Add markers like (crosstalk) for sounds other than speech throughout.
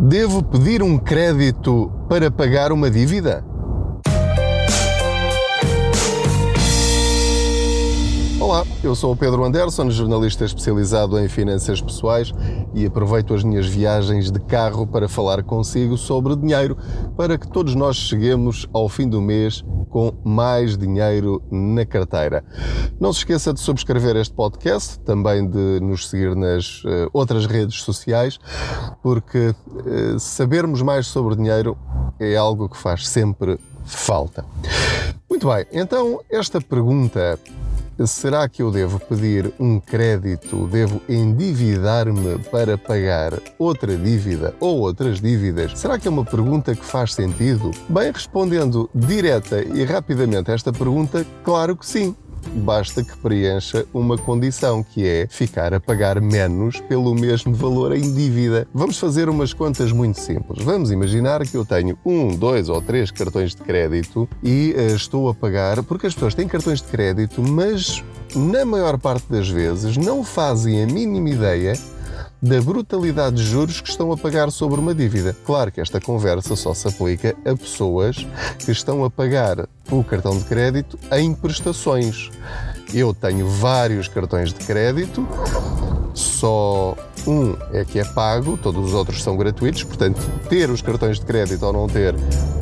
Devo pedir um crédito para pagar uma dívida? Olá, eu sou o Pedro Anderson, jornalista especializado em finanças pessoais e aproveito as minhas viagens de carro para falar consigo sobre dinheiro, para que todos nós cheguemos ao fim do mês com mais dinheiro na carteira. Não se esqueça de subscrever este podcast, também de nos seguir nas uh, outras redes sociais, porque uh, sabermos mais sobre dinheiro é algo que faz sempre falta. Muito bem, então esta pergunta Será que eu devo pedir um crédito, devo endividar-me para pagar outra dívida ou outras dívidas? Será que é uma pergunta que faz sentido? Bem, respondendo direta e rapidamente a esta pergunta, claro que sim basta que preencha uma condição, que é ficar a pagar menos pelo mesmo valor em dívida. Vamos fazer umas contas muito simples. Vamos imaginar que eu tenho um, dois ou três cartões de crédito e uh, estou a pagar, porque as pessoas têm cartões de crédito, mas na maior parte das vezes não fazem a mínima ideia da brutalidade de juros que estão a pagar sobre uma dívida. Claro que esta conversa só se aplica a pessoas que estão a pagar o cartão de crédito em prestações. Eu tenho vários cartões de crédito, só um é que é pago, todos os outros são gratuitos, portanto, ter os cartões de crédito ou não ter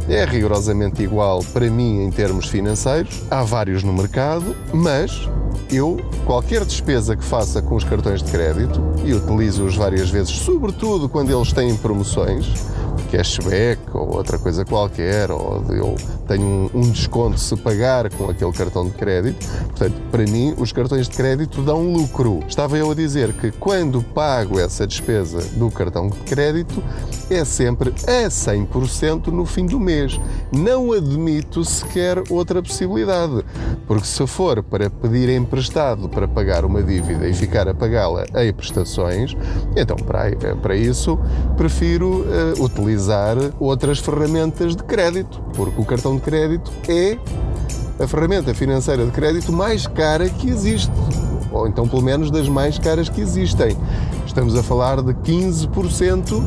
é rigorosamente igual para mim em termos financeiros. Há vários no mercado, mas eu, qualquer despesa que faça com os cartões de crédito, e utilizo-os várias vezes, sobretudo quando eles têm promoções, cashback ou outra coisa qualquer, ou eu tenho um, desconto se pagar com aquele cartão de crédito. Portanto, para mim, os cartões de crédito dão lucro. Estava eu a dizer que quando pago essa despesa do cartão de crédito, é sempre a 100% no fim do mês. Não admito sequer outra possibilidade, porque se for para pedir emprestado para pagar uma dívida e ficar a pagá-la em prestações, então para, para isso prefiro uh, utilizar outras ferramentas de crédito, porque o cartão de crédito é a ferramenta financeira de crédito mais cara que existe, ou então pelo menos das mais caras que existem. Estamos a falar de 15%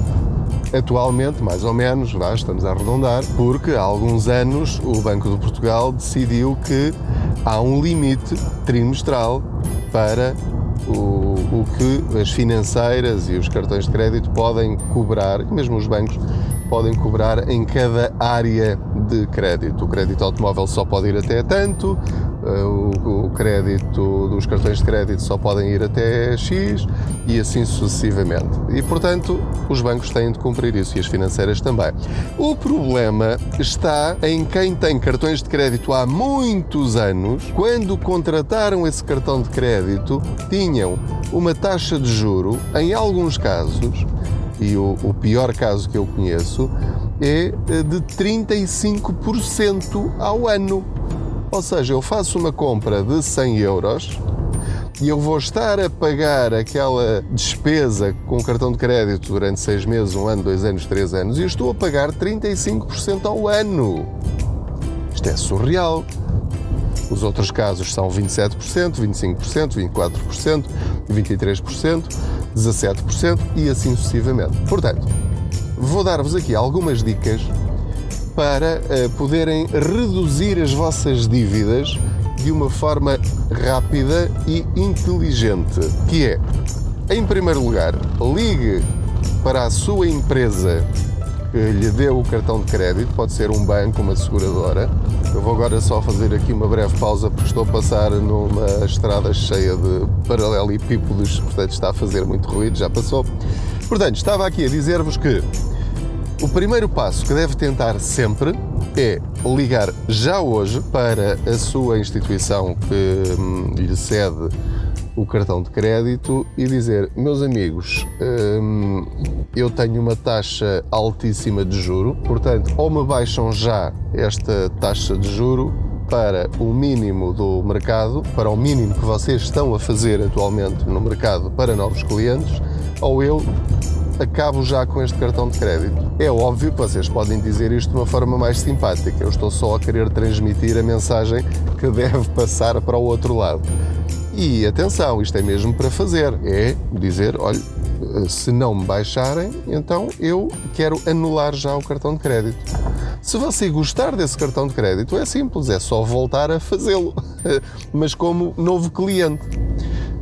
atualmente, mais ou menos, vá, estamos a arredondar, porque há alguns anos o Banco de Portugal decidiu que há um limite trimestral para o, o que as financeiras e os cartões de crédito podem cobrar, e mesmo os bancos podem cobrar em cada área de crédito. O crédito automóvel só pode ir até tanto, eh, o, o, crédito dos cartões de crédito só podem ir até X e assim sucessivamente. E, portanto, os bancos têm de cumprir isso e as financeiras também. O problema está em quem tem cartões de crédito há muitos anos, quando contrataram esse cartão de crédito, tinham uma taxa de juro, em alguns casos, e o, o pior caso que eu conheço é eh, de 35% ao ano. Ou seja, eu faço uma compra de 100 euros e eu vou estar a pagar aquela despesa com o cartão de crédito durante 6 meses, um ano, dois anos, três anos e eu estou a pagar 35% ao ano. Isto é surreal. Os outros casos são 27%, 25%, 24%, 23%, 17% e assim sucessivamente. Portanto, vou dar-vos aqui algumas dicas para uh, poderem reduzir as vossas dívidas de uma forma rápida e inteligente, que é, em primeiro lugar, ligue para a sua empresa que lhe deu o cartão de crédito, pode ser um banco, uma seguradora. Eu vou agora só fazer aqui uma breve pausa porque estou a passar numa estrada cheia de paralelepípedos, portanto está a fazer muito ruído, já passou. Portanto, estava aqui a dizer-vos que o primeiro passo que deve tentar sempre é ligar já hoje para a sua instituição que hum, lhe cede o cartão de crédito e dizer: Meus amigos, hum, eu tenho uma taxa altíssima de juro, portanto, ou me baixam já esta taxa de juro para o mínimo do mercado, para o mínimo que vocês estão a fazer atualmente no mercado para novos clientes, ou eu acabo já com este cartão de crédito. É óbvio que vocês podem dizer isto de uma forma mais simpática. Eu estou só a querer transmitir a mensagem que deve passar para o outro lado. E atenção, isto é mesmo para fazer. É dizer, olha, se não me baixarem, então eu quero anular já o cartão de crédito. Se você gostar desse cartão de crédito, é simples, é só voltar a fazê-lo, (laughs) mas como novo cliente.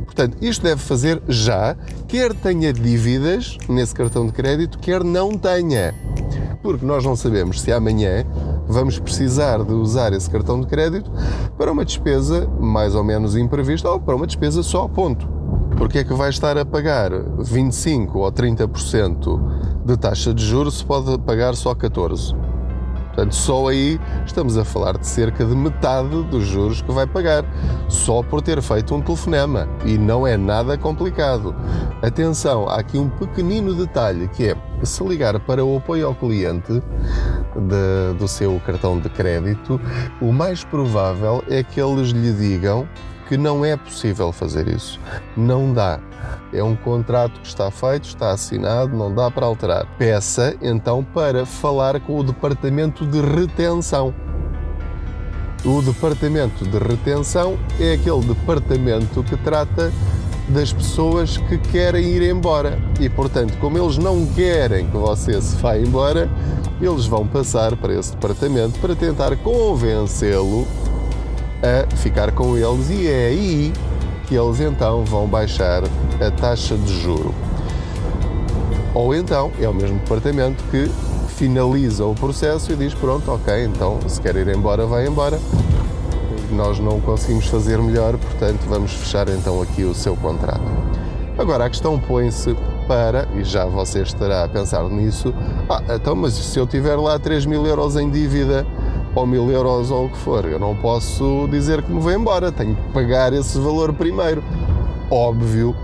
Portanto, isto deve fazer já, quer tenha dívidas nesse cartão de crédito, quer não tenha. Porque nós não sabemos se amanhã vamos precisar de usar esse cartão de crédito para uma despesa mais ou menos imprevista ou para uma despesa só, ponto. Porque é que vai estar a pagar 25 ou 30% de taxa de juros se pode pagar só 14%? Portanto, só aí estamos a falar de cerca de metade dos juros que vai pagar, só por ter feito um telefonema. E não é nada complicado. Atenção, há aqui um pequenino detalhe que é se ligar para o apoio ao cliente de, do seu cartão de crédito, o mais provável é que eles lhe digam que não é possível fazer isso. Não dá. É um contrato que está feito, está assinado, não dá para alterar. Peça então para falar com o departamento de retenção. O departamento de retenção é aquele departamento que trata das pessoas que querem ir embora. E, portanto, como eles não querem que você se vá embora, eles vão passar para esse departamento para tentar convencê-lo a ficar com eles e é aí que eles então vão baixar a taxa de juro. Ou então é o mesmo departamento que finaliza o processo e diz: Pronto, ok, então se quer ir embora, vai embora. Nós não conseguimos fazer melhor, portanto vamos fechar então aqui o seu contrato. Agora a questão põe-se para, e já você estará a pensar nisso, ah, então, mas se eu tiver lá 3 mil euros em dívida, ou mil euros ou o que for. Eu não posso dizer que me vou embora, tenho que pagar esse valor primeiro. Óbvio.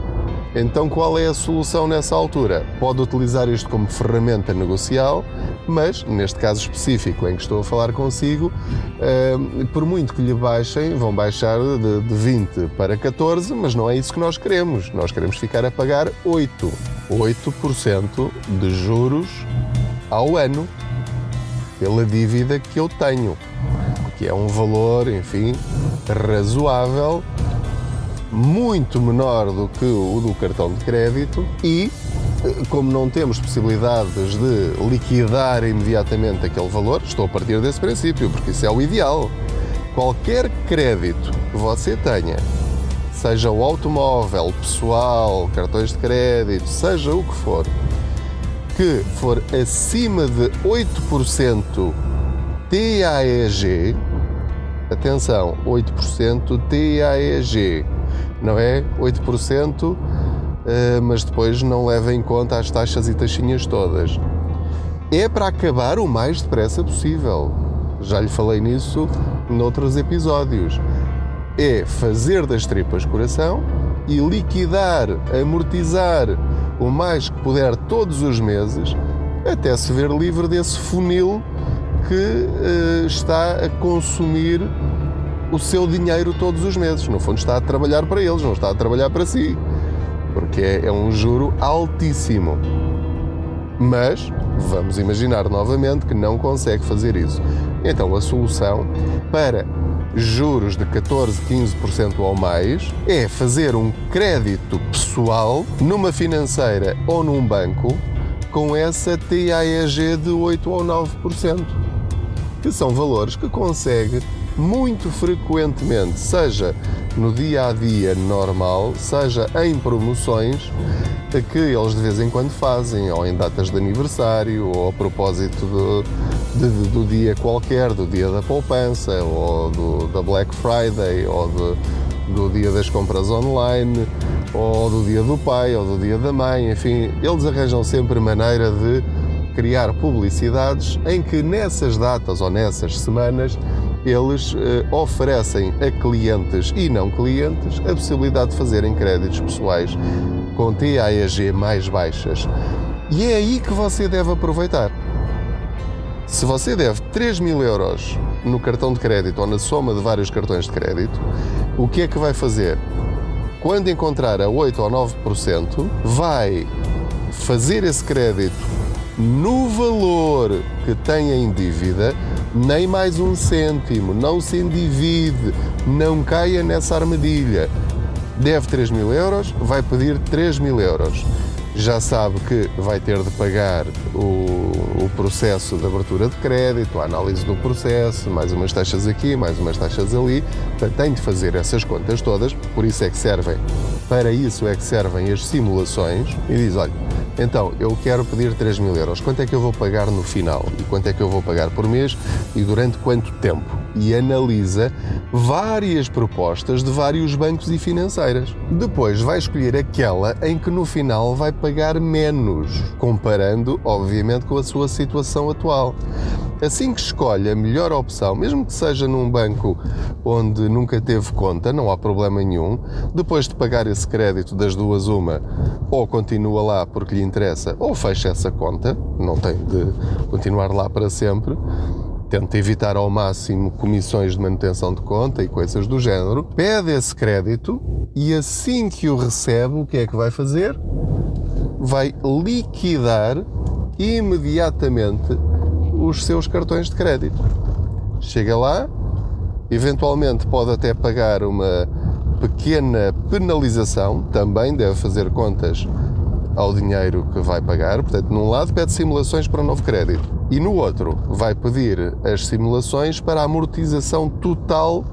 Então qual é a solução nessa altura? Pode utilizar isto como ferramenta negocial, mas neste caso específico em que estou a falar consigo, eh, por muito que lhe baixem, vão baixar de, de 20 para 14, mas não é isso que nós queremos. Nós queremos ficar a pagar 8. 8% de juros ao ano pela dívida que eu tenho, que é um valor, enfim, razoável, muito menor do que o do cartão de crédito e eh, como não temos possibilidades de liquidar imediatamente aquele valor, estou a partir desse princípio, porque isso é o ideal. Qualquer crédito que você tenha, seja o automóvel, pessoal, cartões de crédito, seja o que for, que for acima de 8% TAEG, atenção, 8% TAEG, não é 8%, eh, mas depois não leva em conta as taxas e taxinhas todas. É para acabar o mais depressa possível. Já lhe falei nisso noutros episódios. É fazer das tripas coração e liquidar, amortizar o mais que puder todos os meses, até se ver livre desse funil que uh, está a consumir o seu dinheiro todos os meses. No fundo, está a trabalhar para eles, não está a trabalhar para si, porque é, é um juro altíssimo. Mas vamos imaginar novamente que não consegue fazer isso. Então, a solução para juros de 14, 15% ou mais, é fazer um crédito pessoal numa financeira ou num banco com essa TAEG de 8 ou 9%, que são valores que consegue muito frequentemente, seja no dia a dia normal, seja em promoções que eles de vez em quando fazem, ou em datas de aniversário, ou a propósito de, de, do dia qualquer, do dia da poupança, ou do, da Black Friday, ou de, do dia das compras online, ou do dia do pai, ou do dia da mãe, enfim, eles arranjam sempre maneira de criar publicidades em que nessas datas ou nessas semanas eles eh, oferecem a clientes e não clientes a possibilidade de fazerem créditos pessoais com TAEG mais baixas. E é aí que você deve aproveitar. Se você deve 3 mil euros no cartão de crédito ou na soma de vários cartões de crédito, o que é que vai fazer? Quando encontrar a 8 ou 9%, vai fazer esse crédito no valor que tem em dívida nem mais um cêntimo, não se endivide, não caia nessa armadilha. Deve 3 mil euros, vai pedir 3 mil euros. Já sabe que vai ter de pagar o, o, processo de abertura de crédito, a análise do processo, mais umas taxas aqui, mais umas taxas ali. Portanto, tem de fazer essas contas todas, por isso é que servem, para isso é que servem as simulações e diz, olha, então, eu quero pedir 3 mil euros. Quanto é que eu vou pagar no final? E quanto é que eu vou pagar por mês? E durante quanto tempo? E analisa várias propostas de vários bancos e financeiras. Depois vai escolher aquela em que no final vai pagar menos, comparando, obviamente, com a sua situação atual. Assim que escolhe a melhor opção, mesmo que seja num banco onde nunca teve conta, não há problema nenhum, depois de pagar esse crédito das duas, uma, ou continua lá porque lhe interessa, ou fecha essa conta, não tem de continuar lá para sempre tenta evitar ao máximo comissões de manutenção de conta e coisas do género, pede esse crédito e assim que o recebe, o que é que vai fazer? Vai liquidar imediatamente os seus cartões de crédito. Chega lá, eventualmente pode até pagar uma pequena penalização, também deve fazer contas ao dinheiro que vai pagar. Portanto, num lado pede simulações para um novo crédito e no outro vai pedir as simulações para a amortização total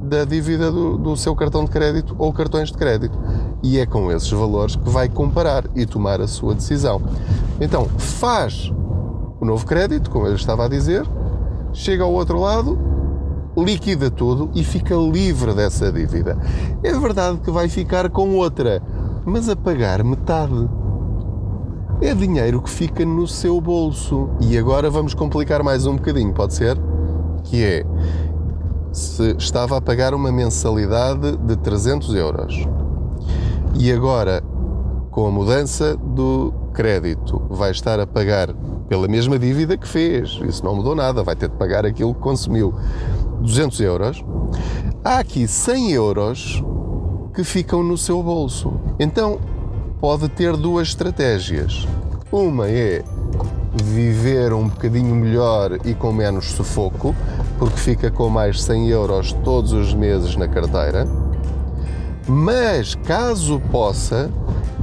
da dívida do, do, seu cartão de crédito ou cartões de crédito. E é com esses valores que vai comparar e tomar a sua decisão. Então, faz o novo crédito, como eu estava a dizer, chega ao outro lado, liquida tudo e fica livre dessa dívida. É verdade que vai ficar com outra, mas a pagar metade. É dinheiro que fica no seu bolso. E agora vamos complicar mais um bocadinho, pode ser? Que é, se estava a pagar uma mensalidade de 300 euros e agora, com a mudança do crédito, vai estar a pagar pela mesma dívida que fez. Isso não mudou nada, vai ter de pagar aquilo que consumiu. 200 euros. Há aqui 100 euros que ficam no seu bolso. Então pode ter duas estratégias. Uma é viver um bocadinho melhor e com menos sufoco, porque fica com mais 100 euros todos os meses na carteira. Mas caso possa,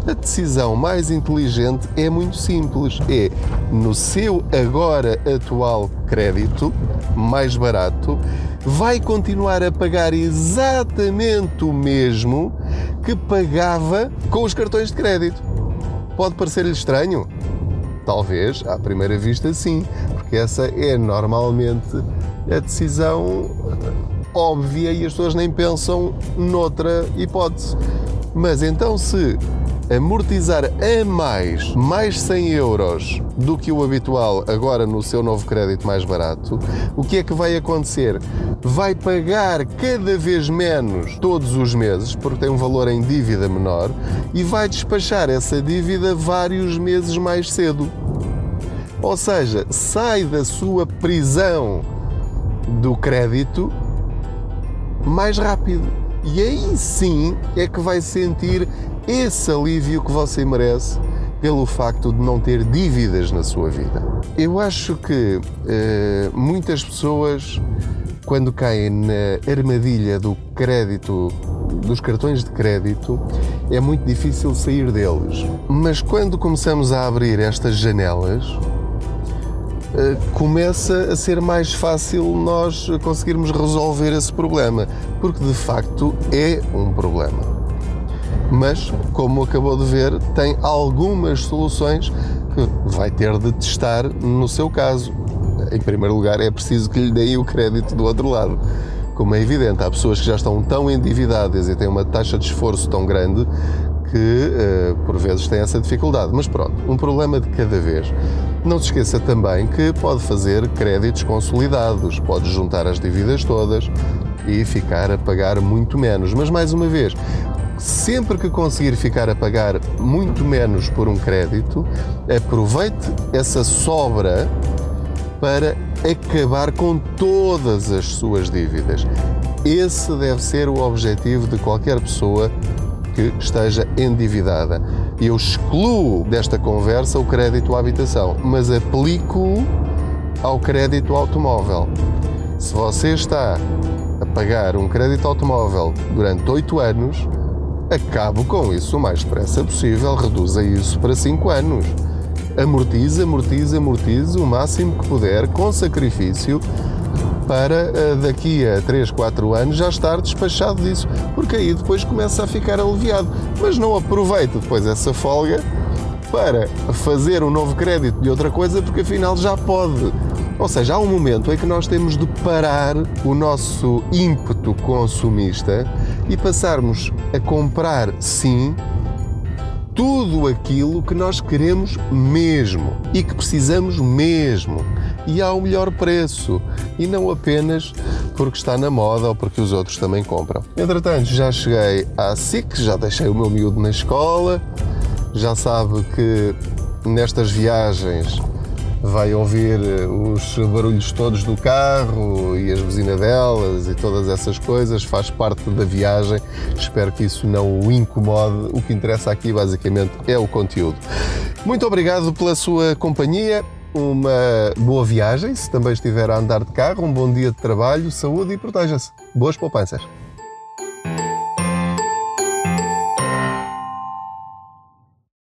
a decisão mais inteligente é muito simples: é no seu agora atual crédito, mais barato, vai continuar a pagar exatamente o mesmo que pagava com os cartões de crédito. Pode parecer-lhe estranho? Talvez, à primeira vista, sim, porque essa é normalmente a decisão óbvia e as pessoas nem pensam noutra hipótese. Mas então, se amortizar a mais, mais 100 euros do que o habitual agora no seu novo crédito mais barato, o que é que vai acontecer? Vai pagar cada vez menos todos os meses, porque tem um valor em dívida menor, e vai despachar essa dívida vários meses mais cedo. Ou seja, sai da sua prisão do crédito mais rápido. E aí sim é que vai sentir esse alívio que você merece pelo facto de não ter dívidas na sua vida. Eu acho que eh, muitas pessoas, quando caem na armadilha do crédito, dos cartões de crédito, é muito difícil sair deles. Mas quando começamos a abrir estas janelas, começa a ser mais fácil nós conseguirmos resolver esse problema, porque de facto é um problema mas, como acabou de ver, tem algumas soluções que vai ter de testar no seu caso. Em primeiro lugar, é preciso que lhe deem o crédito do outro lado. Como é evidente, há pessoas que já estão tão endividadas e têm uma taxa de esforço tão grande que, uh, por vezes, têm essa dificuldade. Mas pronto, um problema de cada vez. Não se esqueça também que pode fazer créditos consolidados, pode juntar as dívidas todas e ficar a pagar muito menos. Mas, mais uma vez, sempre que conseguir ficar a pagar muito menos por um crédito, aproveite essa sobra para acabar com todas as suas dívidas. Esse deve ser o objetivo de qualquer pessoa que esteja endividada. Eu excluo desta conversa o crédito à habitação, mas aplico-o ao crédito automóvel. Se você está a pagar um crédito automóvel durante 8 anos, acabe com isso o mais depressa possível, reduza isso para 5 anos. Amortize, amortize, amortize o máximo que puder, com sacrifício, para eh, daqui a 3, 4 anos já estar despachado disso, porque aí depois começa a ficar aliviado. Mas não aproveite depois essa folga para fazer um novo crédito de outra coisa, porque afinal já pode. Ou seja, há um momento em que nós temos de parar o nosso ímpeto consumista e passarmos a comprar, sim, tudo aquilo que nós queremos mesmo e que precisamos mesmo e ao melhor preço e não apenas porque está na moda ou porque os outros também compram. Entretanto, já cheguei à SIC, já deixei o meu miúdo na escola, já sabe que nestas viagens vai ouvir eh, os barulhos todos do carro e as buzinadelas e todas essas coisas, faz parte da viagem. Espero que isso não o incomode. O que interessa aqui basicamente é o conteúdo. Muito obrigado pela sua companhia. Uma boa viagem, se também estiver a andar de carro, um bom dia de trabalho, saúde e proteja-se. Boas poupanças!